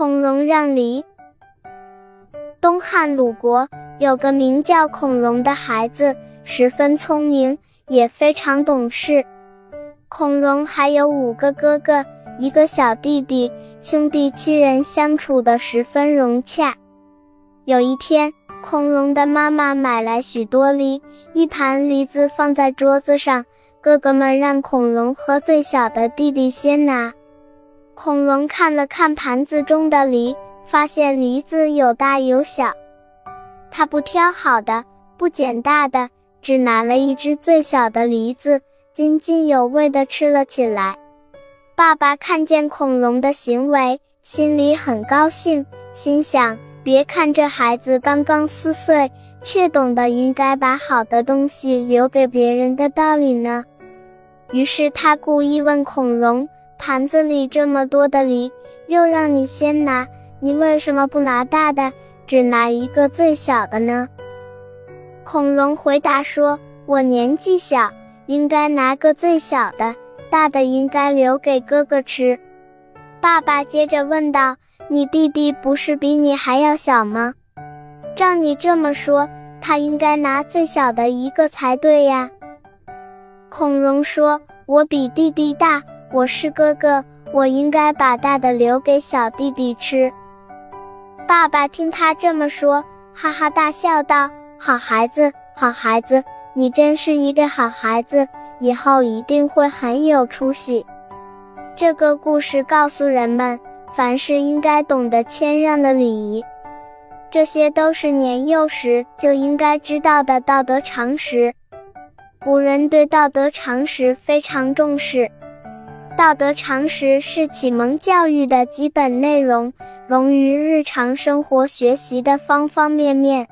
孔融让梨。东汉鲁国有个名叫孔融的孩子，十分聪明，也非常懂事。孔融还有五个哥哥，一个小弟弟，兄弟七人相处的十分融洽。有一天，孔融的妈妈买来许多梨，一盘梨子放在桌子上，哥哥们让孔融和最小的弟弟先拿。孔融看了看盘子中的梨，发现梨子有大有小，他不挑好的，不捡大的，只拿了一只最小的梨子，津津有味地吃了起来。爸爸看见孔融的行为，心里很高兴，心想：别看这孩子刚刚四岁，却懂得应该把好的东西留给别人的道理呢。于是他故意问孔融。盘子里这么多的梨，又让你先拿，你为什么不拿大的，只拿一个最小的呢？孔融回答说：“我年纪小，应该拿个最小的，大的应该留给哥哥吃。”爸爸接着问道：“你弟弟不是比你还要小吗？照你这么说，他应该拿最小的一个才对呀？”孔融说：“我比弟弟大。”我是哥哥，我应该把大的留给小弟弟吃。爸爸听他这么说，哈哈大笑道：“好孩子，好孩子，你真是一个好孩子，以后一定会很有出息。”这个故事告诉人们，凡事应该懂得谦让的礼仪，这些都是年幼时就应该知道的道德常识。古人对道德常识非常重视。道德常识是启蒙教育的基本内容，融于日常生活学习的方方面面。